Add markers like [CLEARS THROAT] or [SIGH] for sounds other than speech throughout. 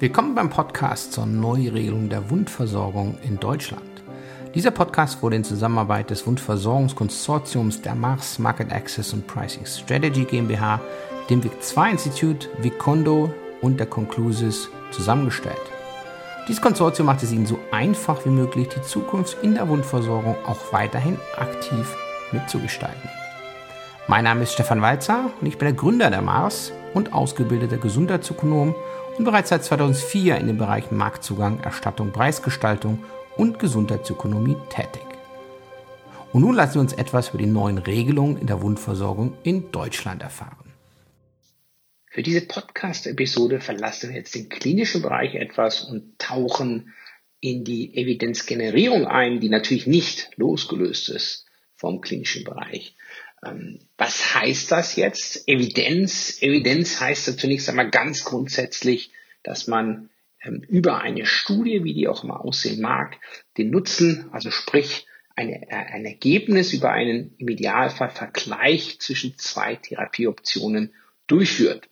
Willkommen beim Podcast zur Neuregelung der Wundversorgung in Deutschland. Dieser Podcast wurde in Zusammenarbeit des Wundversorgungskonsortiums der Mars Market Access und Pricing Strategy GmbH, dem WIC 2 Institut, Vicondo und der Conclusis zusammengestellt. Dieses Konsortium macht es Ihnen so einfach wie möglich, die Zukunft in der Wundversorgung auch weiterhin aktiv mitzugestalten. Mein Name ist Stefan Walzer und ich bin der Gründer der Mars und ausgebildeter Gesundheitsökonom und bereits seit 2004 in den Bereichen Marktzugang, Erstattung, Preisgestaltung und Gesundheitsökonomie tätig. Und nun lassen Sie uns etwas über die neuen Regelungen in der Wundversorgung in Deutschland erfahren. Für diese Podcast-Episode verlassen wir jetzt den klinischen Bereich etwas und tauchen in die Evidenzgenerierung ein, die natürlich nicht losgelöst ist vom klinischen Bereich. Ähm, was heißt das jetzt? Evidenz. Evidenz heißt zunächst einmal ganz grundsätzlich, dass man ähm, über eine Studie, wie die auch immer aussehen mag, den Nutzen, also sprich eine, äh, ein Ergebnis über einen im Idealfall Vergleich zwischen zwei Therapieoptionen durchführt.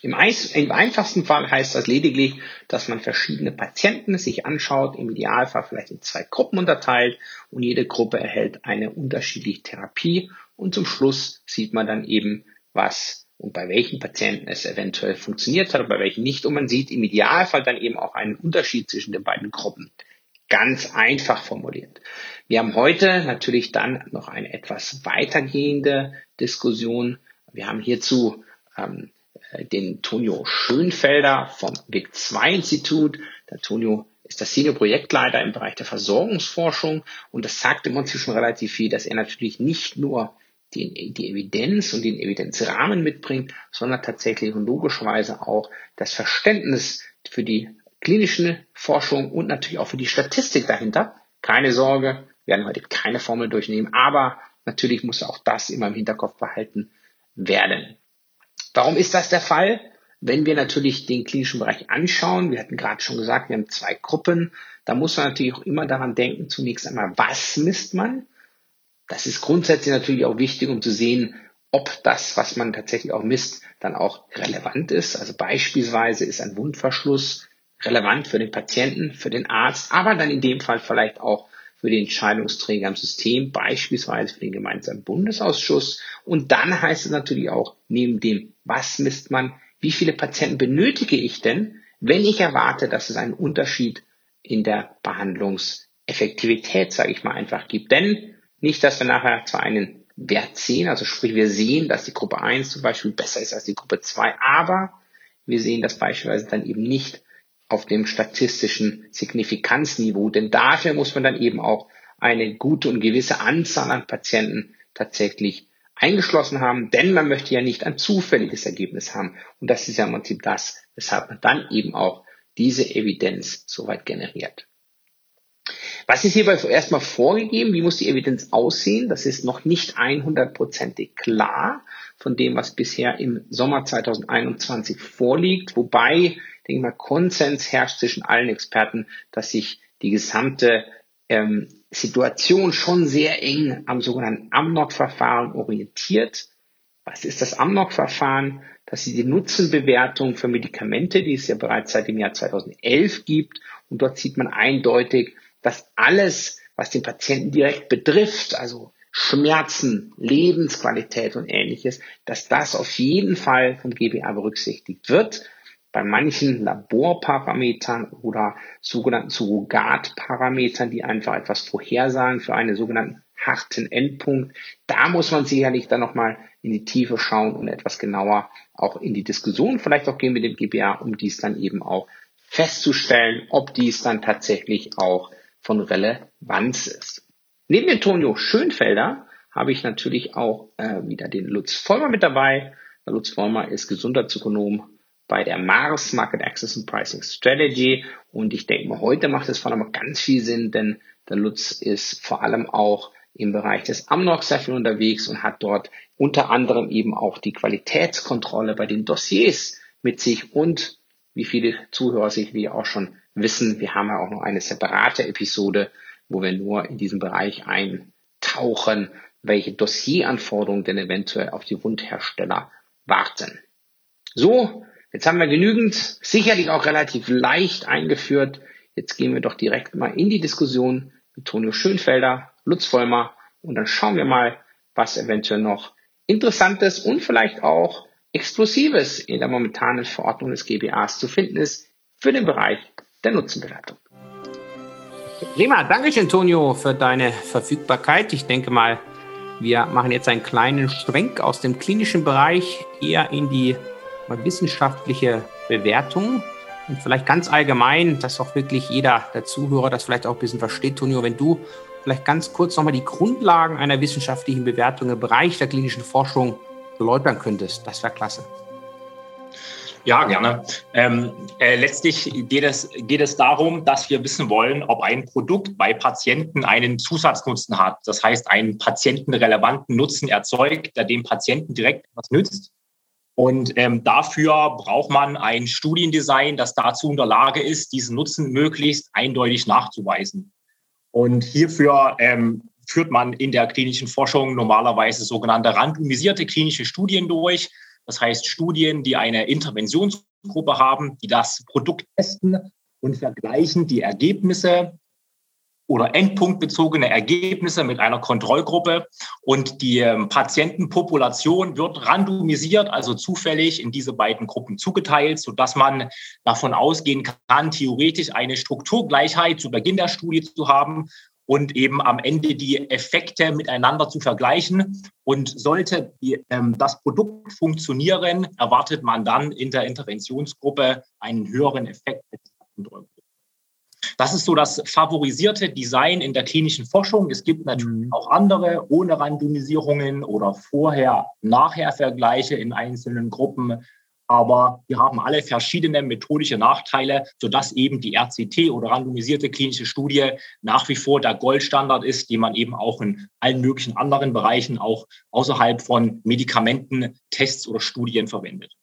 Im, Im, einfachsten Fall heißt das lediglich, dass man verschiedene Patienten sich anschaut, im Idealfall vielleicht in zwei Gruppen unterteilt und jede Gruppe erhält eine unterschiedliche Therapie und zum Schluss sieht man dann eben, was und bei welchen Patienten es eventuell funktioniert hat und bei welchen nicht. Und man sieht im Idealfall dann eben auch einen Unterschied zwischen den beiden Gruppen. Ganz einfach formuliert. Wir haben heute natürlich dann noch eine etwas weitergehende Diskussion. Wir haben hierzu ähm, den Tonio Schönfelder vom WIC 2 Institut. Der Tonio ist der Senior Projektleiter im Bereich der Versorgungsforschung und das sagt im Prinzip schon relativ viel, dass er natürlich nicht nur die, die Evidenz und den Evidenzrahmen mitbringt, sondern tatsächlich und logischerweise auch das Verständnis für die klinische Forschung und natürlich auch für die Statistik dahinter. Keine Sorge, wir werden heute keine Formel durchnehmen, aber natürlich muss auch das immer im Hinterkopf behalten werden. Warum ist das der Fall? Wenn wir natürlich den klinischen Bereich anschauen, wir hatten gerade schon gesagt, wir haben zwei Gruppen, da muss man natürlich auch immer daran denken, zunächst einmal, was misst man? Das ist grundsätzlich natürlich auch wichtig, um zu sehen, ob das, was man tatsächlich auch misst, dann auch relevant ist. Also beispielsweise ist ein Wundverschluss relevant für den Patienten, für den Arzt, aber dann in dem Fall vielleicht auch für die Entscheidungsträger im System, beispielsweise für den gemeinsamen Bundesausschuss. Und dann heißt es natürlich auch, neben dem, was misst man, wie viele Patienten benötige ich denn, wenn ich erwarte, dass es einen Unterschied in der Behandlungseffektivität, sage ich mal, einfach gibt. Denn nicht, dass wir nachher zwar einen Wert sehen, also sprich wir sehen, dass die Gruppe 1 zum Beispiel besser ist als die Gruppe 2, aber wir sehen das beispielsweise dann eben nicht auf dem statistischen Signifikanzniveau, denn dafür muss man dann eben auch eine gute und gewisse Anzahl an Patienten tatsächlich eingeschlossen haben, denn man möchte ja nicht ein zufälliges Ergebnis haben. Und das ist ja im Prinzip das, weshalb man dann eben auch diese Evidenz soweit generiert. Was ist hierbei erstmal vorgegeben? Wie muss die Evidenz aussehen? Das ist noch nicht 100%ig klar von dem, was bisher im Sommer 2021 vorliegt. Wobei, denke ich mal, Konsens herrscht zwischen allen Experten, dass sich die gesamte ähm, Situation schon sehr eng am sogenannten Amnok-Verfahren orientiert. Was ist das Amnok-Verfahren? Das ist die Nutzenbewertung für Medikamente, die es ja bereits seit dem Jahr 2011 gibt. Und dort sieht man eindeutig, dass alles, was den Patienten direkt betrifft, also Schmerzen, Lebensqualität und ähnliches, dass das auf jeden Fall vom GBA berücksichtigt wird. Bei manchen Laborparametern oder sogenannten Surrogatparametern, die einfach etwas vorhersagen für einen sogenannten harten Endpunkt, da muss man sicherlich dann nochmal in die Tiefe schauen und etwas genauer auch in die Diskussion vielleicht auch gehen mit dem GBA, um dies dann eben auch festzustellen, ob dies dann tatsächlich auch von Relevanz ist. Neben dem Tonio Schönfelder habe ich natürlich auch äh, wieder den Lutz Vollmer mit dabei. Der Lutz Vollmer ist Gesundheitsökonom bei der Mars Market Access and Pricing Strategy und ich denke mal, heute macht es vor allem ganz viel Sinn, denn der Lutz ist vor allem auch im Bereich des Amnok sehr viel unterwegs und hat dort unter anderem eben auch die Qualitätskontrolle bei den Dossiers mit sich und wie viele Zuhörer sich wie auch schon wissen, wir haben ja auch noch eine separate Episode, wo wir nur in diesen Bereich eintauchen, welche Dossieranforderungen denn eventuell auf die Wundhersteller warten. So Jetzt haben wir genügend, sicherlich auch relativ leicht eingeführt. Jetzt gehen wir doch direkt mal in die Diskussion mit Tonio Schönfelder, Lutz Vollmer und dann schauen wir mal, was eventuell noch Interessantes und vielleicht auch Explosives in der momentanen Verordnung des GBAs zu finden ist für den Bereich der Nutzenbewertung. Prima, danke schön, Tonio, für deine Verfügbarkeit. Ich denke mal, wir machen jetzt einen kleinen Schwenk aus dem klinischen Bereich eher in die wissenschaftliche Bewertung und vielleicht ganz allgemein, dass auch wirklich jeder der Zuhörer das vielleicht auch ein bisschen versteht. Tonio, wenn du vielleicht ganz kurz nochmal die Grundlagen einer wissenschaftlichen Bewertung im Bereich der klinischen Forschung erläutern könntest, das wäre klasse. Ja, gerne. Ähm, äh, letztlich geht es, geht es darum, dass wir wissen wollen, ob ein Produkt bei Patienten einen Zusatznutzen hat. Das heißt, einen patientenrelevanten Nutzen erzeugt, der dem Patienten direkt was nützt. Und ähm, dafür braucht man ein Studiendesign, das dazu in der Lage ist, diesen Nutzen möglichst eindeutig nachzuweisen. Und hierfür ähm, führt man in der klinischen Forschung normalerweise sogenannte randomisierte klinische Studien durch. Das heißt Studien, die eine Interventionsgruppe haben, die das Produkt testen und vergleichen die Ergebnisse oder endpunktbezogene Ergebnisse mit einer Kontrollgruppe. Und die ähm, Patientenpopulation wird randomisiert, also zufällig in diese beiden Gruppen zugeteilt, sodass man davon ausgehen kann, theoretisch eine Strukturgleichheit zu Beginn der Studie zu haben und eben am Ende die Effekte miteinander zu vergleichen. Und sollte die, ähm, das Produkt funktionieren, erwartet man dann in der Interventionsgruppe einen höheren Effekt. Das ist so das favorisierte Design in der klinischen Forschung. Es gibt natürlich mhm. auch andere ohne Randomisierungen oder Vorher-Nachher-Vergleiche in einzelnen Gruppen aber wir haben alle verschiedene methodische Nachteile, sodass eben die RCT oder randomisierte klinische Studie nach wie vor der Goldstandard ist, den man eben auch in allen möglichen anderen Bereichen, auch außerhalb von Medikamenten, Tests oder Studien verwendet.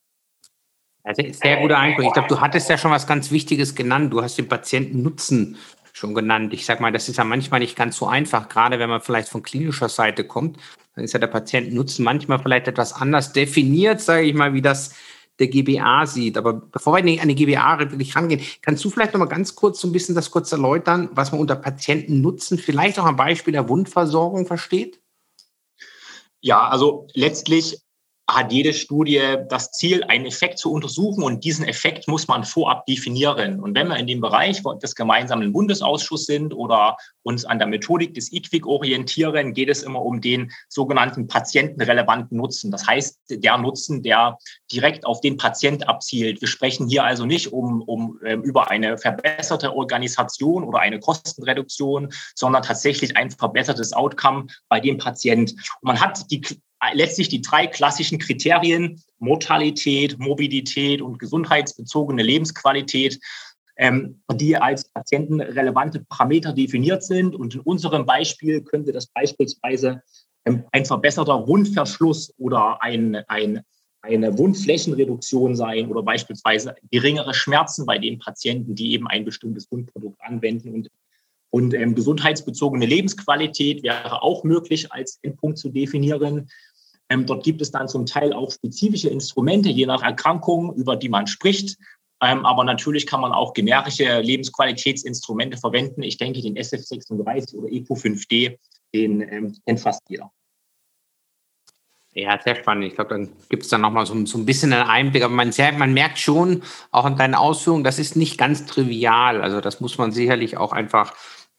Also sehr guter Eindruck. Ich glaube, du hattest ja schon was ganz Wichtiges genannt. Du hast den Patientennutzen schon genannt. Ich sage mal, das ist ja manchmal nicht ganz so einfach, gerade wenn man vielleicht von klinischer Seite kommt. Dann ist ja der Patientennutzen manchmal vielleicht etwas anders definiert, sage ich mal, wie das der GBA sieht. Aber bevor wir an die GBA wirklich rangehen, kannst du vielleicht noch mal ganz kurz so ein bisschen das kurz erläutern, was man unter Patientennutzen vielleicht auch am Beispiel der Wundversorgung versteht? Ja, also letztlich hat jede Studie das Ziel, einen Effekt zu untersuchen und diesen Effekt muss man vorab definieren. Und wenn wir in dem Bereich des gemeinsamen Bundesausschusses sind oder uns an der Methodik des IQWIC orientieren, geht es immer um den sogenannten patientenrelevanten Nutzen. Das heißt, der Nutzen, der direkt auf den Patient abzielt. Wir sprechen hier also nicht um, um ähm, über eine verbesserte Organisation oder eine Kostenreduktion, sondern tatsächlich ein verbessertes Outcome bei dem Patient. Und man hat die letztlich die drei klassischen Kriterien, Mortalität, Mobilität und gesundheitsbezogene Lebensqualität, ähm, die als patientenrelevante Parameter definiert sind. Und in unserem Beispiel könnte das beispielsweise ähm, ein verbesserter Wundverschluss oder ein, ein, eine Wundflächenreduktion sein oder beispielsweise geringere Schmerzen bei den Patienten, die eben ein bestimmtes Wundprodukt anwenden. Und, und ähm, gesundheitsbezogene Lebensqualität wäre auch möglich als Endpunkt zu definieren. Ähm, dort gibt es dann zum Teil auch spezifische Instrumente, je nach Erkrankung, über die man spricht. Ähm, aber natürlich kann man auch generische Lebensqualitätsinstrumente verwenden. Ich denke, den SF36 oder EPO5D, den ähm, kennt fast jeder. Ja, sehr spannend. Ich glaube, dann gibt es dann nochmal so, so ein bisschen einen Einblick. Aber man, man merkt schon, auch in deinen Ausführungen, das ist nicht ganz trivial. Also das muss man sicherlich auch einfach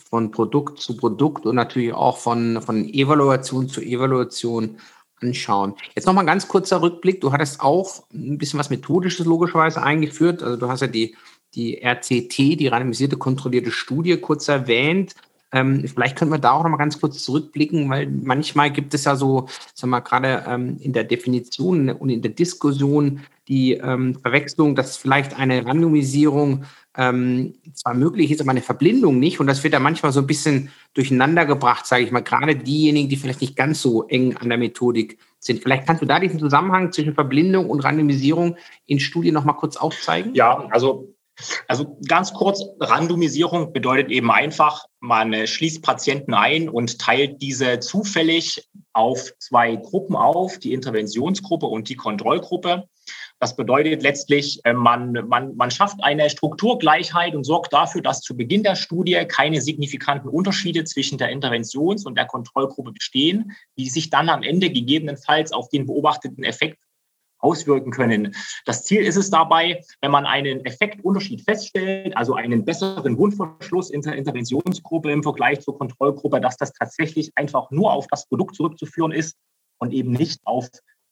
von Produkt zu Produkt und natürlich auch von, von Evaluation zu Evaluation anschauen. Jetzt nochmal ein ganz kurzer Rückblick. Du hattest auch ein bisschen was Methodisches logischerweise eingeführt. Also du hast ja die, die RCT, die randomisierte kontrollierte Studie, kurz erwähnt. Ähm, vielleicht könnten wir da auch nochmal ganz kurz zurückblicken, weil manchmal gibt es ja so, sagen wir mal, gerade ähm, in der Definition und in der Diskussion die ähm, Verwechslung, dass vielleicht eine Randomisierung ähm, zwar möglich ist, aber eine Verblindung nicht. Und das wird da manchmal so ein bisschen durcheinander gebracht, sage ich mal. Gerade diejenigen, die vielleicht nicht ganz so eng an der Methodik sind. Vielleicht kannst du da diesen Zusammenhang zwischen Verblindung und Randomisierung in Studien noch mal kurz aufzeigen? Ja, also also ganz kurz, Randomisierung bedeutet eben einfach, man schließt Patienten ein und teilt diese zufällig auf zwei Gruppen auf, die Interventionsgruppe und die Kontrollgruppe. Das bedeutet letztlich, äh, man, man, man schafft eine Strukturgleichheit und sorgt dafür, dass zu Beginn der Studie keine signifikanten Unterschiede zwischen der Interventions- und der Kontrollgruppe bestehen, die sich dann am Ende gegebenenfalls auf den beobachteten Effekt auswirken können. Das Ziel ist es dabei, wenn man einen Effektunterschied feststellt, also einen besseren Wundverschluss in der Interventionsgruppe im Vergleich zur Kontrollgruppe, dass das tatsächlich einfach nur auf das Produkt zurückzuführen ist und eben nicht auf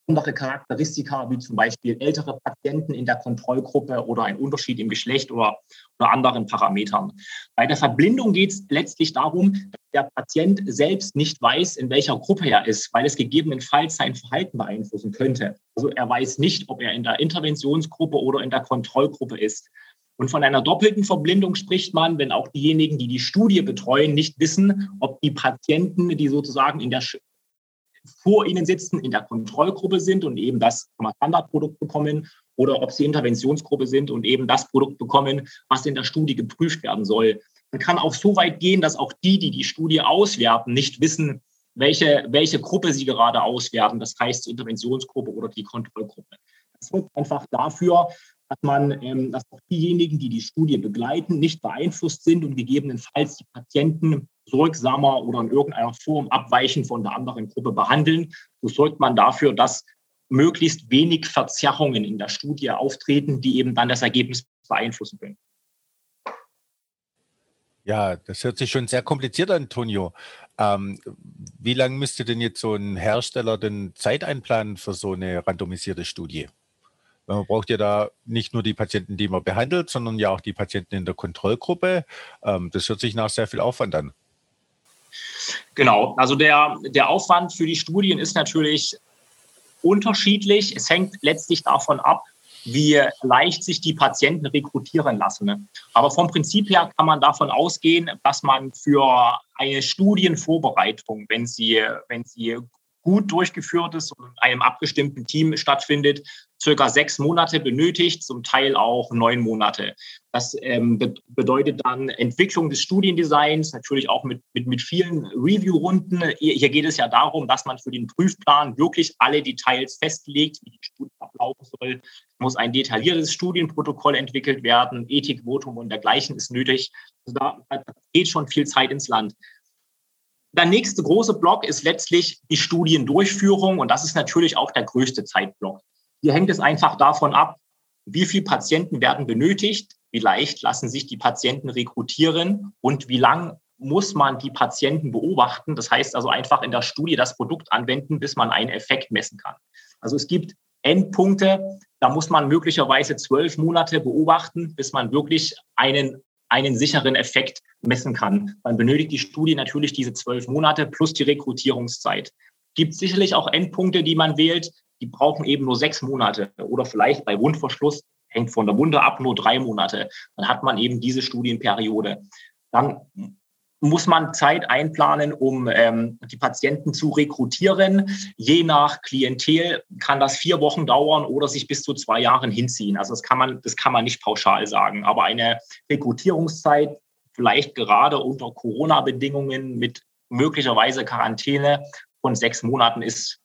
andere Charakteristika, wie zum Beispiel ältere Patienten in der Kontrollgruppe oder ein Unterschied im Geschlecht oder, oder anderen Parametern. Bei der Verblindung geht es letztlich darum, dass der Patient selbst nicht weiß, in welcher Gruppe er ist, weil es gegebenenfalls sein Verhalten beeinflussen könnte. Also er weiß nicht, ob er in der Interventionsgruppe oder in der Kontrollgruppe ist. Und von einer doppelten Verblindung spricht man, wenn auch diejenigen, die die Studie betreuen, nicht wissen, ob die Patienten, die sozusagen in der vor ihnen sitzen, in der Kontrollgruppe sind und eben das Standardprodukt bekommen oder ob sie Interventionsgruppe sind und eben das Produkt bekommen, was in der Studie geprüft werden soll. Man kann auch so weit gehen, dass auch die, die die Studie auswerten, nicht wissen, welche, welche Gruppe sie gerade auswerten, das heißt die Interventionsgruppe oder die Kontrollgruppe. Das sorgt einfach dafür, dass man, ähm, dass auch diejenigen, die die Studie begleiten, nicht beeinflusst sind und gegebenenfalls die Patienten sorgsamer oder in irgendeiner Form abweichend von der anderen Gruppe behandeln. So sorgt man dafür, dass möglichst wenig Verzerrungen in der Studie auftreten, die eben dann das Ergebnis beeinflussen können. Ja, das hört sich schon sehr kompliziert an, Antonio. Ähm, wie lange müsste denn jetzt so ein Hersteller den Zeit einplanen für so eine randomisierte Studie? Man braucht ja da nicht nur die Patienten, die man behandelt, sondern ja auch die Patienten in der Kontrollgruppe. Ähm, das hört sich nach sehr viel Aufwand an. Genau, also der, der Aufwand für die Studien ist natürlich unterschiedlich. Es hängt letztlich davon ab, wie leicht sich die Patienten rekrutieren lassen. Aber vom Prinzip her kann man davon ausgehen, dass man für eine Studienvorbereitung, wenn sie, wenn sie gut durchgeführt ist und in einem abgestimmten Team stattfindet, circa sechs Monate benötigt, zum Teil auch neun Monate. Das ähm, be bedeutet dann Entwicklung des Studiendesigns, natürlich auch mit, mit, mit vielen Review-Runden. Hier, hier, geht es ja darum, dass man für den Prüfplan wirklich alle Details festlegt, wie die Studie ablaufen soll. Es muss ein detailliertes Studienprotokoll entwickelt werden, Ethikvotum und dergleichen ist nötig. Also da, da geht schon viel Zeit ins Land. Der nächste große Block ist letztlich die Studiendurchführung und das ist natürlich auch der größte Zeitblock. Hier hängt es einfach davon ab, wie viele Patienten werden benötigt, wie leicht lassen sich die Patienten rekrutieren und wie lang muss man die Patienten beobachten. Das heißt also einfach in der Studie das Produkt anwenden, bis man einen Effekt messen kann. Also es gibt Endpunkte, da muss man möglicherweise zwölf Monate beobachten, bis man wirklich einen einen sicheren Effekt messen kann. Man benötigt die Studie natürlich diese zwölf Monate plus die Rekrutierungszeit. Gibt sicherlich auch Endpunkte, die man wählt, die brauchen eben nur sechs Monate oder vielleicht bei Wundverschluss, hängt von der Wunde ab, nur drei Monate. Dann hat man eben diese Studienperiode. Dann muss man Zeit einplanen, um ähm, die Patienten zu rekrutieren. Je nach Klientel kann das vier Wochen dauern oder sich bis zu zwei Jahren hinziehen. Also das kann man, das kann man nicht pauschal sagen. Aber eine Rekrutierungszeit, vielleicht gerade unter Corona-Bedingungen mit möglicherweise Quarantäne von sechs Monaten ist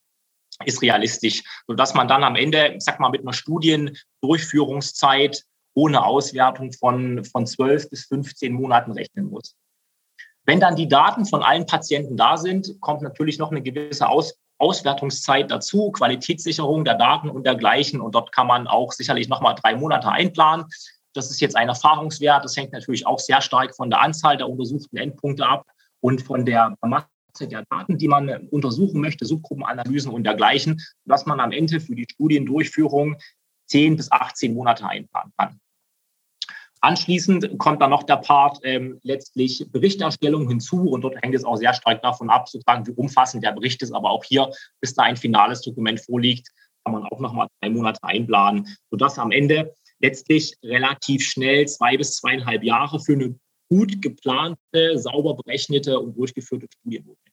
ist realistisch, sodass man dann am Ende, ich sag mal, mit einer Studiendurchführungszeit ohne Auswertung von, von 12 bis 15 Monaten rechnen muss. Wenn dann die Daten von allen Patienten da sind, kommt natürlich noch eine gewisse Aus Auswertungszeit dazu, Qualitätssicherung der Daten und dergleichen. Und dort kann man auch sicherlich nochmal drei Monate einplanen. Das ist jetzt ein Erfahrungswert. Das hängt natürlich auch sehr stark von der Anzahl der untersuchten Endpunkte ab und von der der Daten, die man untersuchen möchte, Subgruppenanalysen und dergleichen, dass man am Ende für die Studiendurchführung 10 bis 18 Monate einplanen kann. Anschließend kommt dann noch der Part ähm, letztlich Berichterstellung hinzu und dort hängt es auch sehr stark davon ab, sozusagen wie umfassend der Bericht ist. Aber auch hier, bis da ein finales Dokument vorliegt, kann man auch nochmal drei Monate einplanen, sodass am Ende letztlich relativ schnell zwei bis zweieinhalb Jahre für eine gut geplante, sauber berechnete und durchgeführte Studie notwendig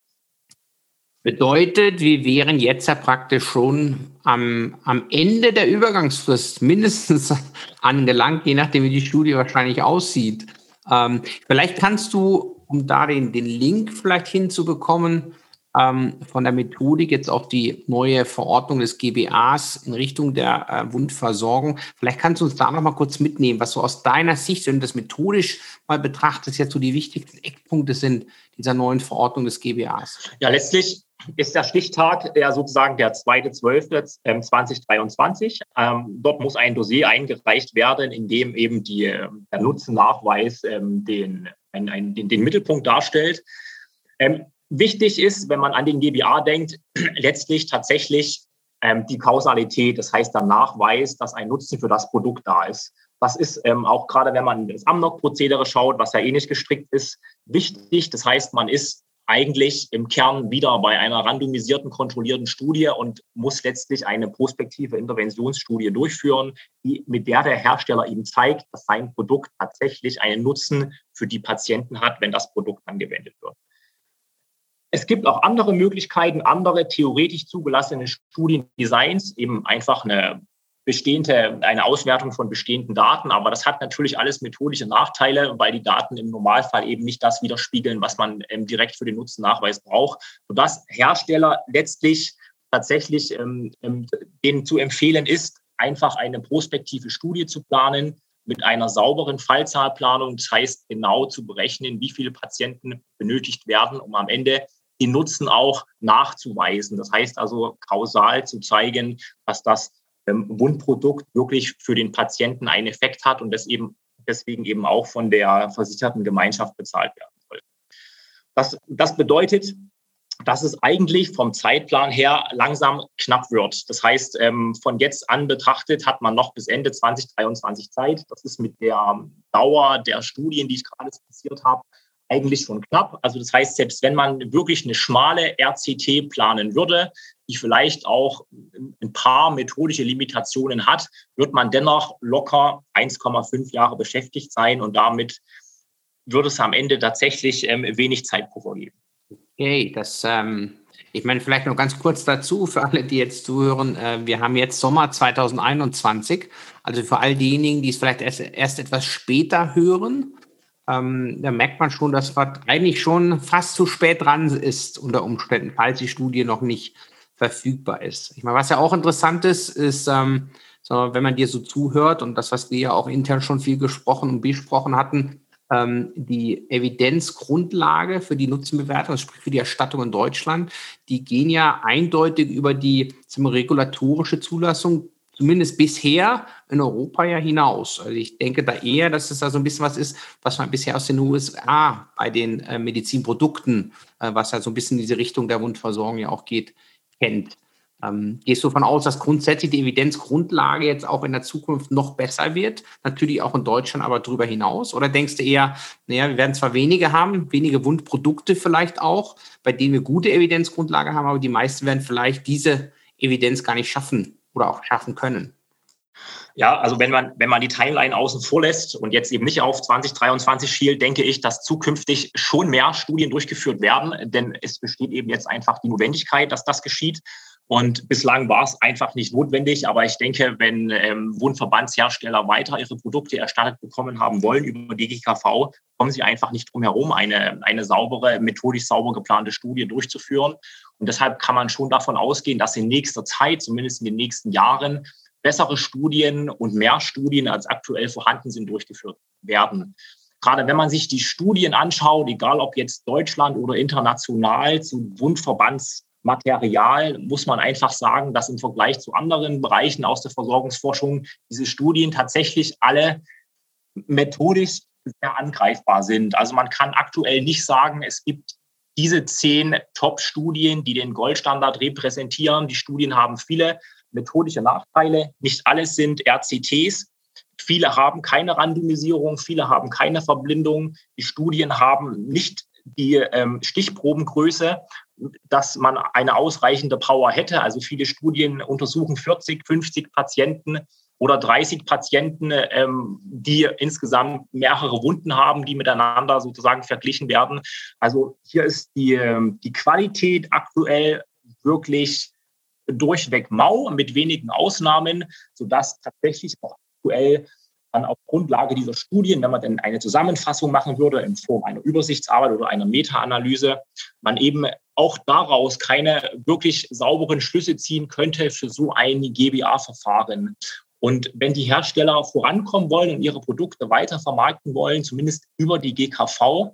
Bedeutet, wir wären jetzt ja praktisch schon am, am Ende der Übergangsfrist mindestens [LAUGHS] angelangt, je nachdem, wie die Studie wahrscheinlich aussieht. Ähm, vielleicht kannst du, um da den, den Link vielleicht hinzubekommen, ähm, von der Methodik jetzt auch die neue Verordnung des GBAs in Richtung der äh, Wundversorgung. Vielleicht kannst du uns da noch mal kurz mitnehmen, was so aus deiner Sicht, wenn du das methodisch mal betrachtest, jetzt so die wichtigsten Eckpunkte sind dieser neuen Verordnung des GBAs. Ja, letztlich ist der Stichtag ja sozusagen der 2.12.2023. Ähm, dort muss ein Dossier eingereicht werden, in dem eben die, ähm, der Nutzennachweis ähm, den, den, den Mittelpunkt darstellt. Ähm, Wichtig ist, wenn man an den GBA denkt, [CLEARS THROAT] letztlich tatsächlich ähm, die Kausalität, das heißt der Nachweis, dass ein Nutzen für das Produkt da ist. Das ist ähm, auch gerade, wenn man das Amnok-Prozedere schaut, was ja ähnlich gestrickt ist, wichtig. Das heißt, man ist eigentlich im Kern wieder bei einer randomisierten, kontrollierten Studie und muss letztlich eine prospektive Interventionsstudie durchführen, die, mit der der Hersteller ihm zeigt, dass sein Produkt tatsächlich einen Nutzen für die Patienten hat, wenn das Produkt angewendet wird. Es gibt auch andere Möglichkeiten, andere theoretisch zugelassene Studiendesigns, eben einfach eine bestehende, eine Auswertung von bestehenden Daten. Aber das hat natürlich alles methodische Nachteile, weil die Daten im Normalfall eben nicht das widerspiegeln, was man ähm, direkt für den Nutzennachweis braucht, sodass Hersteller letztlich tatsächlich ähm, ähm, denen zu empfehlen ist, einfach eine prospektive Studie zu planen, mit einer sauberen Fallzahlplanung, das heißt genau zu berechnen, wie viele Patienten benötigt werden, um am Ende den Nutzen auch nachzuweisen. Das heißt also kausal zu zeigen, dass das ähm, Wundprodukt wirklich für den Patienten einen Effekt hat und das eben deswegen eben auch von der versicherten Gemeinschaft bezahlt werden soll. Das, das bedeutet, dass es eigentlich vom Zeitplan her langsam knapp wird. Das heißt, ähm, von jetzt an betrachtet hat man noch bis Ende 2023 Zeit. Das ist mit der Dauer der Studien, die ich gerade skizziert habe, eigentlich schon knapp. Also das heißt, selbst wenn man wirklich eine schmale RCT planen würde, die vielleicht auch ein paar methodische Limitationen hat, wird man dennoch locker 1,5 Jahre beschäftigt sein und damit würde es am Ende tatsächlich ähm, wenig Zeitpuffer geben. Okay, das, ähm, ich meine, vielleicht noch ganz kurz dazu für alle, die jetzt zuhören. Äh, wir haben jetzt Sommer 2021. Also für all diejenigen, die es vielleicht erst, erst etwas später hören, ähm, da merkt man schon, dass was eigentlich schon fast zu spät dran ist unter Umständen, falls die Studie noch nicht verfügbar ist. Ich meine, was ja auch interessant ist, ist, ähm, so, wenn man dir so zuhört und das, was wir ja auch intern schon viel gesprochen und besprochen hatten, ähm, die Evidenzgrundlage für die Nutzenbewertung, sprich für die Erstattung in Deutschland, die gehen ja eindeutig über die wir, regulatorische Zulassung zumindest bisher in Europa ja hinaus. Also ich denke da eher, dass es da so ein bisschen was ist, was man bisher aus den USA bei den äh, Medizinprodukten, äh, was ja so ein bisschen in diese Richtung der Wundversorgung ja auch geht, kennt. Ähm, gehst du davon aus, dass grundsätzlich die Evidenzgrundlage jetzt auch in der Zukunft noch besser wird? Natürlich auch in Deutschland, aber darüber hinaus? Oder denkst du eher, naja, wir werden zwar wenige haben, wenige Wundprodukte vielleicht auch, bei denen wir gute Evidenzgrundlage haben, aber die meisten werden vielleicht diese Evidenz gar nicht schaffen oder auch schaffen können. Ja, also wenn man, wenn man die Timeline außen vor lässt und jetzt eben nicht auf 2023 schielt, denke ich, dass zukünftig schon mehr Studien durchgeführt werden, denn es besteht eben jetzt einfach die Notwendigkeit, dass das geschieht. Und bislang war es einfach nicht notwendig. Aber ich denke, wenn ähm, Wundverbandshersteller weiter ihre Produkte erstattet bekommen haben wollen über die GKV, kommen sie einfach nicht drum herum, eine, eine saubere, methodisch sauber geplante Studie durchzuführen. Und deshalb kann man schon davon ausgehen, dass in nächster Zeit, zumindest in den nächsten Jahren, bessere Studien und mehr Studien als aktuell vorhanden sind durchgeführt werden. Gerade wenn man sich die Studien anschaut, egal ob jetzt Deutschland oder international zu Wundverbandsmaterial, muss man einfach sagen, dass im Vergleich zu anderen Bereichen aus der Versorgungsforschung diese Studien tatsächlich alle methodisch sehr angreifbar sind. Also man kann aktuell nicht sagen, es gibt diese zehn Top-Studien, die den Goldstandard repräsentieren. Die Studien haben viele methodische Nachteile. Nicht alles sind RCTs. Viele haben keine Randomisierung, viele haben keine Verblindung. Die Studien haben nicht die ähm, Stichprobengröße, dass man eine ausreichende Power hätte. Also viele Studien untersuchen 40, 50 Patienten oder 30 Patienten, ähm, die insgesamt mehrere Wunden haben, die miteinander sozusagen verglichen werden. Also hier ist die, ähm, die Qualität aktuell wirklich durchweg mau mit wenigen Ausnahmen, sodass tatsächlich auch aktuell dann auf Grundlage dieser Studien, wenn man denn eine Zusammenfassung machen würde in Form einer Übersichtsarbeit oder einer Meta-Analyse, man eben auch daraus keine wirklich sauberen Schlüsse ziehen könnte für so ein GBA-Verfahren. Und wenn die Hersteller vorankommen wollen und ihre Produkte weiter vermarkten wollen, zumindest über die GKV,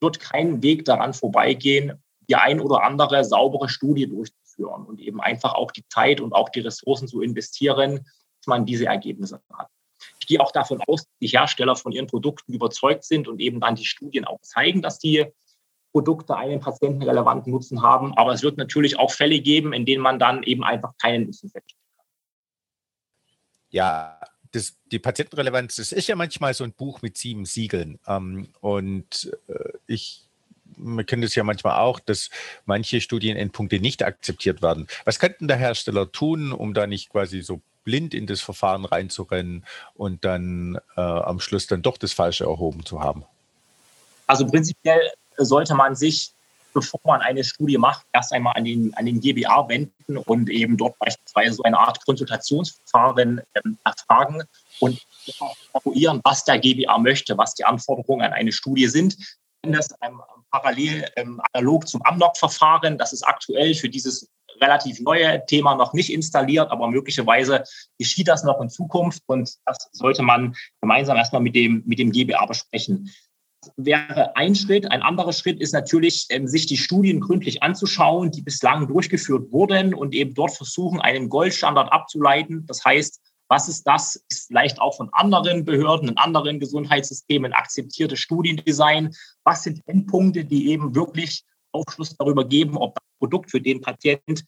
wird kein Weg daran vorbeigehen, die ein oder andere saubere Studie durchzuführen und eben einfach auch die Zeit und auch die Ressourcen zu investieren, dass man diese Ergebnisse hat. Ich gehe auch davon aus, dass die Hersteller von ihren Produkten überzeugt sind und eben dann die Studien auch zeigen, dass die Produkte einen patientenrelevanten Nutzen haben. Aber es wird natürlich auch Fälle geben, in denen man dann eben einfach keinen Nutzen feststellt. Ja, das, die Patientenrelevanz, das ist ja manchmal so ein Buch mit sieben Siegeln. Ähm, und äh, ich wir kennen das ja manchmal auch, dass manche Studienendpunkte nicht akzeptiert werden. Was könnten der Hersteller tun, um da nicht quasi so blind in das Verfahren reinzurennen und dann äh, am Schluss dann doch das Falsche erhoben zu haben? Also prinzipiell sollte man sich bevor man eine Studie macht, erst einmal an den, an den GBA wenden und eben dort beispielsweise so eine Art Konsultationsverfahren ähm, erfragen und evaluieren, was der GBA möchte, was die Anforderungen an eine Studie sind. Wenn das ähm, parallel ähm, analog zum Amnok-Verfahren, das ist aktuell für dieses relativ neue Thema noch nicht installiert, aber möglicherweise geschieht das noch in Zukunft und das sollte man gemeinsam erstmal mit dem, mit dem GBA besprechen wäre ein Schritt. Ein anderer Schritt ist natürlich, ähm, sich die Studien gründlich anzuschauen, die bislang durchgeführt wurden und eben dort versuchen, einen Goldstandard abzuleiten. Das heißt, was ist das? Ist vielleicht auch von anderen Behörden, in anderen Gesundheitssystemen akzeptierte Studiendesign. Was sind Endpunkte, die eben wirklich Aufschluss darüber geben, ob das Produkt für den Patient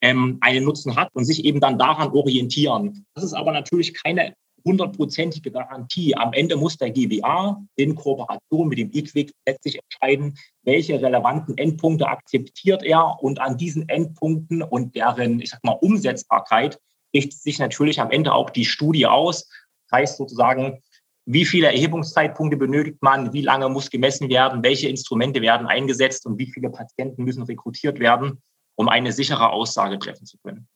ähm, einen Nutzen hat und sich eben dann daran orientieren. Das ist aber natürlich keine hundertprozentige Garantie. Am Ende muss der GBA in Kooperation mit dem IQWIC letztlich entscheiden, welche relevanten Endpunkte akzeptiert er und an diesen Endpunkten und deren, ich sag mal, Umsetzbarkeit richtet sich natürlich am Ende auch die Studie aus. Das heißt sozusagen, wie viele Erhebungszeitpunkte benötigt man, wie lange muss gemessen werden, welche Instrumente werden eingesetzt und wie viele Patienten müssen rekrutiert werden, um eine sichere Aussage treffen zu können.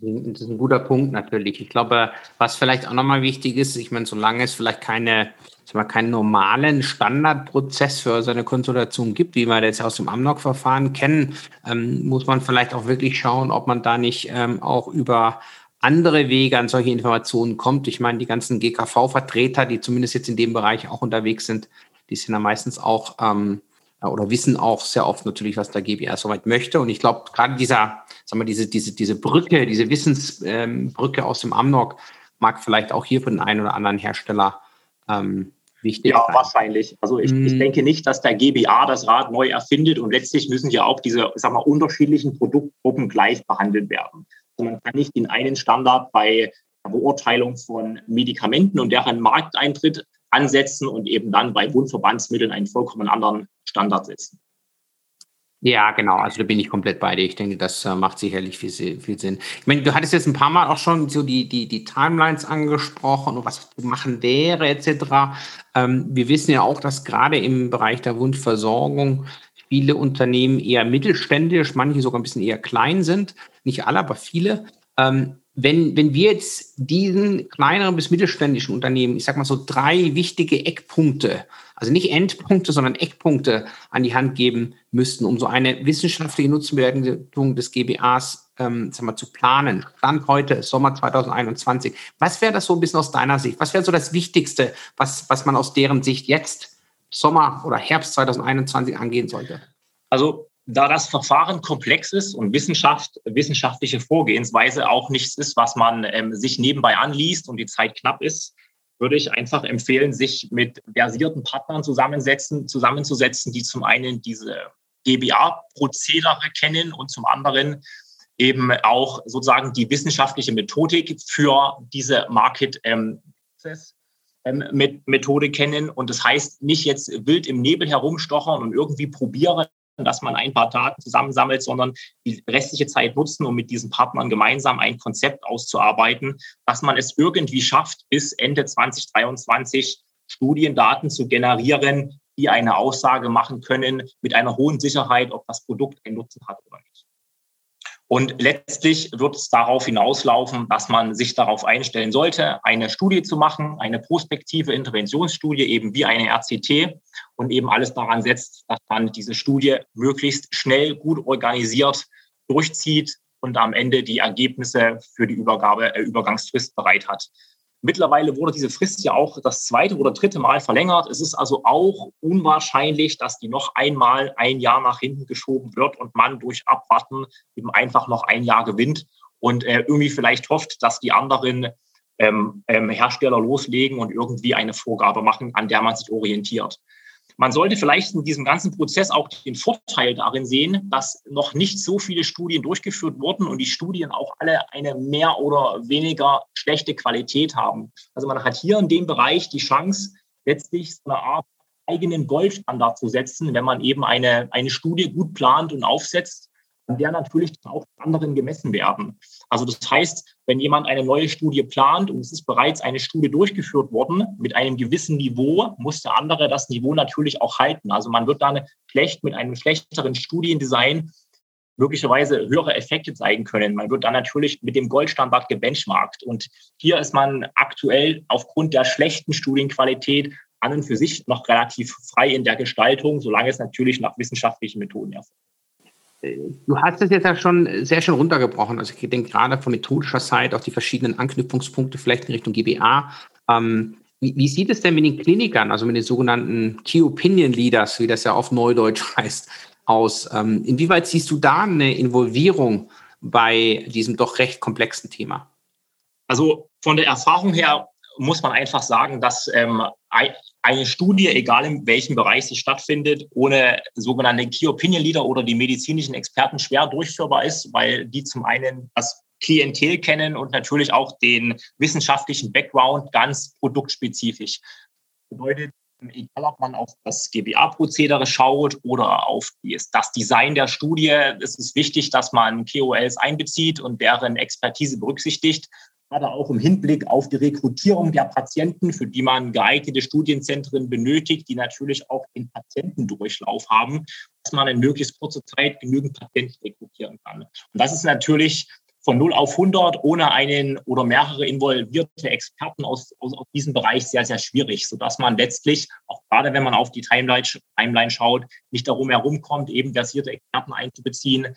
Das ist ein guter Punkt natürlich. Ich glaube, was vielleicht auch nochmal wichtig ist, ich meine, solange es vielleicht keine, mal, keinen normalen Standardprozess für so eine Konsultation gibt, wie wir das aus dem Amnok-Verfahren kennen, ähm, muss man vielleicht auch wirklich schauen, ob man da nicht ähm, auch über andere Wege an solche Informationen kommt. Ich meine, die ganzen GKV-Vertreter, die zumindest jetzt in dem Bereich auch unterwegs sind, die sind ja meistens auch ähm, oder wissen auch sehr oft natürlich, was der GBR soweit möchte. Und ich glaube, gerade dieser, sagen wir, diese, diese, diese Brücke, diese Wissensbrücke ähm, aus dem Amnok mag vielleicht auch hier für den einen oder anderen Hersteller ähm, wichtig ja, sein. Ja, wahrscheinlich. Also ich, mm. ich denke nicht, dass der GBA das Rad neu erfindet und letztlich müssen ja auch diese, sag mal, unterschiedlichen Produktgruppen gleich behandelt werden. Also man kann nicht den einen Standard bei der Beurteilung von Medikamenten und deren Markteintritt ansetzen und eben dann bei Wundverbandsmitteln einen vollkommen anderen Standard setzen. Ja, genau. Also da bin ich komplett bei dir. Ich denke, das äh, macht sicherlich viel, viel Sinn. Ich meine, du hattest jetzt ein paar Mal auch schon so die, die, die Timelines angesprochen und was zu machen wäre etc. Ähm, wir wissen ja auch, dass gerade im Bereich der Wundversorgung viele Unternehmen eher mittelständisch, manche sogar ein bisschen eher klein sind. Nicht alle, aber viele. Ähm, wenn, wenn wir jetzt diesen kleineren bis mittelständischen Unternehmen, ich sag mal so drei wichtige Eckpunkte, also nicht Endpunkte, sondern Eckpunkte an die Hand geben müssten, um so eine wissenschaftliche Nutzenbewertung des GBAs ähm, sag mal, zu planen. Stand heute, Sommer 2021. Was wäre das so ein bisschen aus deiner Sicht? Was wäre so das Wichtigste, was, was man aus deren Sicht jetzt Sommer oder Herbst 2021 angehen sollte? Also da das Verfahren komplex ist und Wissenschaft, wissenschaftliche Vorgehensweise auch nichts ist, was man ähm, sich nebenbei anliest und die Zeit knapp ist, würde ich einfach empfehlen, sich mit versierten Partnern zusammensetzen, zusammenzusetzen, die zum einen diese GBA-Prozedere kennen und zum anderen eben auch sozusagen die wissenschaftliche Methodik für diese Market ähm, ähm, Methode kennen. Und das heißt, nicht jetzt wild im Nebel herumstochern und irgendwie probieren, dass man ein paar Daten zusammensammelt, sondern die restliche Zeit nutzen, um mit diesen Partnern gemeinsam ein Konzept auszuarbeiten, dass man es irgendwie schafft, bis Ende 2023 Studiendaten zu generieren, die eine Aussage machen können mit einer hohen Sicherheit, ob das Produkt einen Nutzen hat oder nicht. Und letztlich wird es darauf hinauslaufen, dass man sich darauf einstellen sollte, eine Studie zu machen, eine prospektive Interventionsstudie, eben wie eine RCT und eben alles daran setzt, dass man diese Studie möglichst schnell, gut organisiert durchzieht und am Ende die Ergebnisse für die Übergabe, äh, Übergangsfrist bereit hat. Mittlerweile wurde diese Frist ja auch das zweite oder dritte Mal verlängert. Es ist also auch unwahrscheinlich, dass die noch einmal ein Jahr nach hinten geschoben wird und man durch Abwarten eben einfach noch ein Jahr gewinnt und äh, irgendwie vielleicht hofft, dass die anderen ähm, ähm, Hersteller loslegen und irgendwie eine Vorgabe machen, an der man sich orientiert. Man sollte vielleicht in diesem ganzen Prozess auch den Vorteil darin sehen, dass noch nicht so viele Studien durchgeführt wurden und die Studien auch alle eine mehr oder weniger schlechte Qualität haben. Also man hat hier in dem Bereich die Chance, letztlich so eine Art eigenen Goldstandard zu setzen, wenn man eben eine, eine Studie gut plant und aufsetzt der natürlich auch anderen gemessen werden. Also das heißt, wenn jemand eine neue Studie plant und es ist bereits eine Studie durchgeführt worden mit einem gewissen Niveau, muss der andere das Niveau natürlich auch halten. Also man wird dann schlecht mit einem schlechteren Studiendesign möglicherweise höhere Effekte zeigen können. Man wird dann natürlich mit dem Goldstandard gebenchmarkt. Und hier ist man aktuell aufgrund der schlechten Studienqualität an und für sich noch relativ frei in der Gestaltung, solange es natürlich nach wissenschaftlichen Methoden erfolgt. Du hast es jetzt ja schon sehr schön runtergebrochen. Also ich denke gerade von methodischer Seite auf die verschiedenen Anknüpfungspunkte vielleicht in Richtung GBA. Ähm, wie, wie, sieht es denn mit den Klinikern, also mit den sogenannten Key Opinion Leaders, wie das ja auf Neudeutsch [LAUGHS] heißt, aus? Ähm, inwieweit siehst du da eine Involvierung bei diesem doch recht komplexen Thema? Also von der Erfahrung her muss man einfach sagen, dass ähm, eine Studie, egal in welchem Bereich sie stattfindet, ohne sogenannte Key Opinion Leader oder die medizinischen Experten schwer durchführbar ist, weil die zum einen das Klientel kennen und natürlich auch den wissenschaftlichen Background ganz produktspezifisch. Bedeutet, egal ob man auf das GBA-Prozedere schaut oder auf das Design der Studie, ist es wichtig, dass man KOLs einbezieht und deren Expertise berücksichtigt gerade auch im Hinblick auf die Rekrutierung der Patienten, für die man geeignete Studienzentren benötigt, die natürlich auch den Patientendurchlauf haben, dass man in möglichst kurzer Zeit genügend Patienten rekrutieren kann. Und das ist natürlich von 0 auf 100 ohne einen oder mehrere involvierte Experten aus, aus, aus diesem Bereich sehr, sehr schwierig, sodass man letztlich, auch gerade wenn man auf die Timeline, Timeline schaut, nicht darum herumkommt, eben versierte Experten einzubeziehen,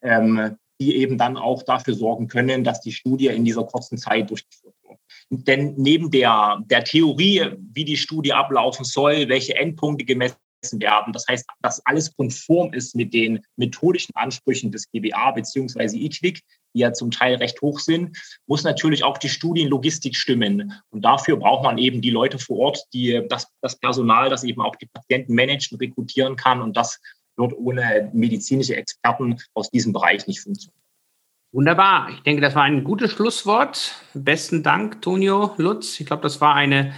ähm, die eben dann auch dafür sorgen können, dass die Studie in dieser kurzen Zeit durchgeführt wird. Denn neben der, der Theorie, wie die Studie ablaufen soll, welche Endpunkte gemessen werden, das heißt, dass alles konform ist mit den methodischen Ansprüchen des GBA bzw. IQWIC, die ja zum Teil recht hoch sind, muss natürlich auch die Studienlogistik stimmen. Und dafür braucht man eben die Leute vor Ort, die das, das Personal, das eben auch die Patienten managen, rekrutieren kann. Und das wird ohne medizinische Experten aus diesem Bereich nicht funktionieren. Wunderbar. Ich denke, das war ein gutes Schlusswort. Besten Dank, Tonio Lutz. Ich glaube, das war eine,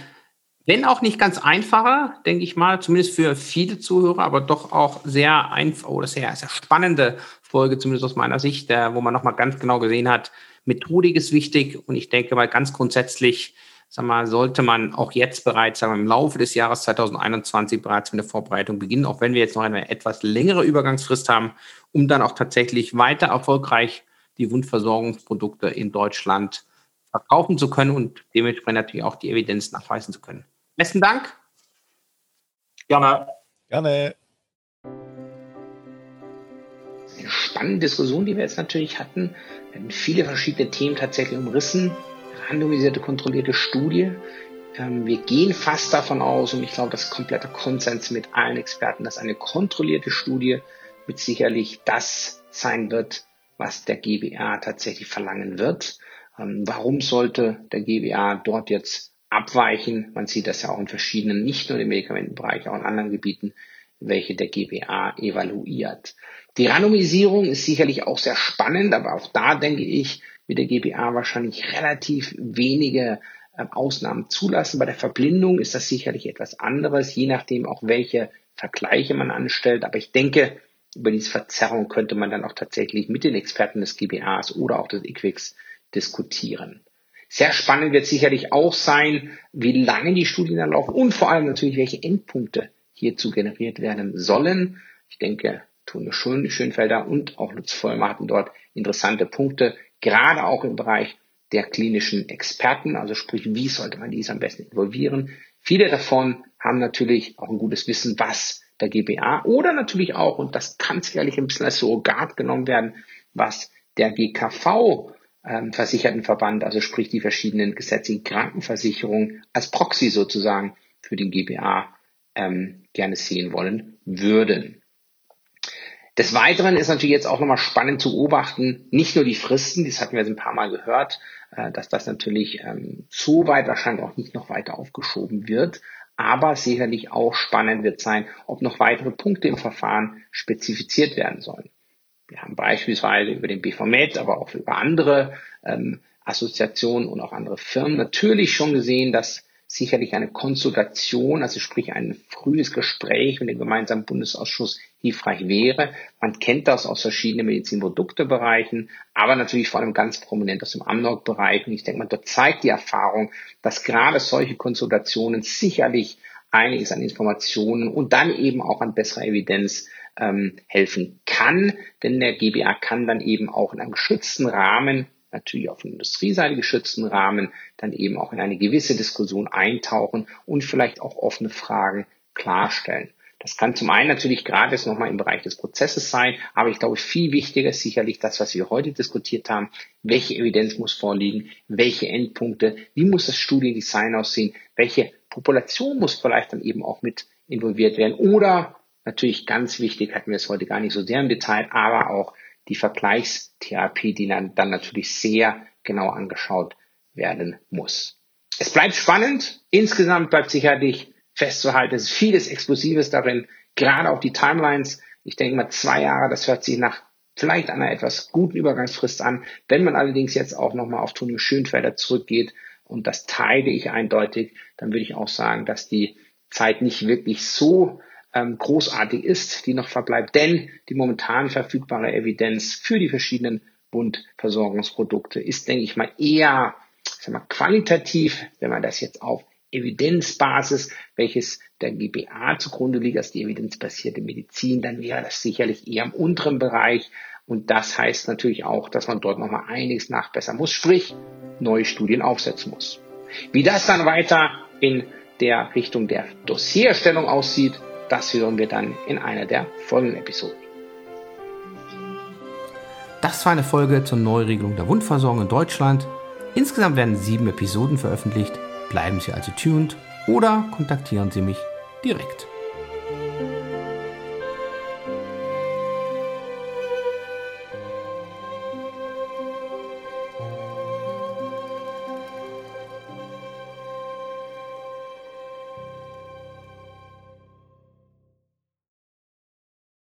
wenn auch nicht ganz einfache, denke ich mal, zumindest für viele Zuhörer, aber doch auch sehr einfach oder sehr, sehr spannende Folge, zumindest aus meiner Sicht, wo man nochmal ganz genau gesehen hat, Methodik ist wichtig und ich denke mal ganz grundsätzlich sag mal, sollte man auch jetzt bereits sagen wir, im Laufe des Jahres 2021 bereits mit der Vorbereitung beginnen, auch wenn wir jetzt noch eine etwas längere Übergangsfrist haben, um dann auch tatsächlich weiter erfolgreich die Wundversorgungsprodukte in Deutschland verkaufen zu können und dementsprechend natürlich auch die Evidenz nachweisen zu können. Besten Dank. Gerne. Gerne. Eine spannende Diskussion, die wir jetzt natürlich hatten. Wir haben viele verschiedene Themen tatsächlich umrissen randomisierte, kontrollierte Studie. Ähm, wir gehen fast davon aus, und ich glaube, das ist kompletter Konsens mit allen Experten, dass eine kontrollierte Studie mit sicherlich das sein wird, was der GBA tatsächlich verlangen wird. Ähm, warum sollte der GBA dort jetzt abweichen? Man sieht das ja auch in verschiedenen, nicht nur im Medikamentenbereich, auch in anderen Gebieten, welche der GBA evaluiert. Die Randomisierung ist sicherlich auch sehr spannend, aber auch da denke ich, wird der GBA wahrscheinlich relativ wenige äh, Ausnahmen zulassen. Bei der Verblindung ist das sicherlich etwas anderes, je nachdem auch welche Vergleiche man anstellt. Aber ich denke, über diese Verzerrung könnte man dann auch tatsächlich mit den Experten des GBAs oder auch des IQWIX diskutieren. Sehr spannend wird sicherlich auch sein, wie lange die Studien dann laufen und vor allem natürlich, welche Endpunkte hierzu generiert werden sollen. Ich denke, Tone Schönfelder und auch Lutz Vollmer hatten dort interessante Punkte, gerade auch im Bereich der klinischen Experten, also sprich, wie sollte man dies am besten involvieren. Viele davon haben natürlich auch ein gutes Wissen, was der GBA oder natürlich auch, und das kann sicherlich ein bisschen als Surrogat genommen werden, was der GKV ähm, Versichertenverband, also sprich die verschiedenen gesetzlichen Krankenversicherungen als Proxy sozusagen für den GBA ähm, gerne sehen wollen würden. Des Weiteren ist natürlich jetzt auch nochmal spannend zu beobachten, nicht nur die Fristen, das hatten wir jetzt ein paar Mal gehört, äh, dass das natürlich ähm, so weit wahrscheinlich auch nicht noch weiter aufgeschoben wird, aber sicherlich auch spannend wird sein, ob noch weitere Punkte im Verfahren spezifiziert werden sollen. Wir haben beispielsweise über den BVMed, aber auch über andere ähm, Assoziationen und auch andere Firmen natürlich schon gesehen, dass sicherlich eine Konsultation, also sprich ein frühes Gespräch mit dem gemeinsamen Bundesausschuss hilfreich wäre. Man kennt das aus verschiedenen Medizinproduktebereichen, aber natürlich vor allem ganz prominent aus dem Amnok-Bereich. Und ich denke mal, dort zeigt die Erfahrung, dass gerade solche Konsultationen sicherlich einiges an Informationen und dann eben auch an besserer Evidenz ähm, helfen kann. Denn der GBA kann dann eben auch in einem geschützten Rahmen natürlich auf Industrieseite geschützten Rahmen dann eben auch in eine gewisse Diskussion eintauchen und vielleicht auch offene Fragen klarstellen. Das kann zum einen natürlich gerade jetzt nochmal im Bereich des Prozesses sein, aber ich glaube, viel wichtiger ist sicherlich das, was wir heute diskutiert haben. Welche Evidenz muss vorliegen? Welche Endpunkte? Wie muss das Studiendesign aussehen? Welche Population muss vielleicht dann eben auch mit involviert werden? Oder natürlich ganz wichtig, hatten wir es heute gar nicht so sehr im Detail, aber auch die Vergleichstherapie, die dann, dann natürlich sehr genau angeschaut werden muss. Es bleibt spannend. Insgesamt bleibt sicherlich festzuhalten, es ist vieles Explosives darin, gerade auch die Timelines. Ich denke mal zwei Jahre, das hört sich nach vielleicht einer etwas guten Übergangsfrist an. Wenn man allerdings jetzt auch nochmal auf Tonio Schönfelder zurückgeht, und das teile ich eindeutig, dann würde ich auch sagen, dass die Zeit nicht wirklich so ähm, großartig ist, die noch verbleibt. Denn die momentan verfügbare Evidenz für die verschiedenen Bundversorgungsprodukte ist, denke ich mal, eher sag mal, qualitativ, wenn man das jetzt auf Evidenzbasis, welches der GBA zugrunde liegt, als die evidenzbasierte Medizin, dann wäre das sicherlich eher im unteren Bereich. Und das heißt natürlich auch, dass man dort nochmal einiges nachbessern muss, sprich neue Studien aufsetzen muss. Wie das dann weiter in der Richtung der Dossierstellung aussieht, das hören wir dann in einer der folgenden Episoden. Das war eine Folge zur Neuregelung der Wundversorgung in Deutschland. Insgesamt werden sieben Episoden veröffentlicht. Bleiben Sie also tuned oder kontaktieren Sie mich direkt.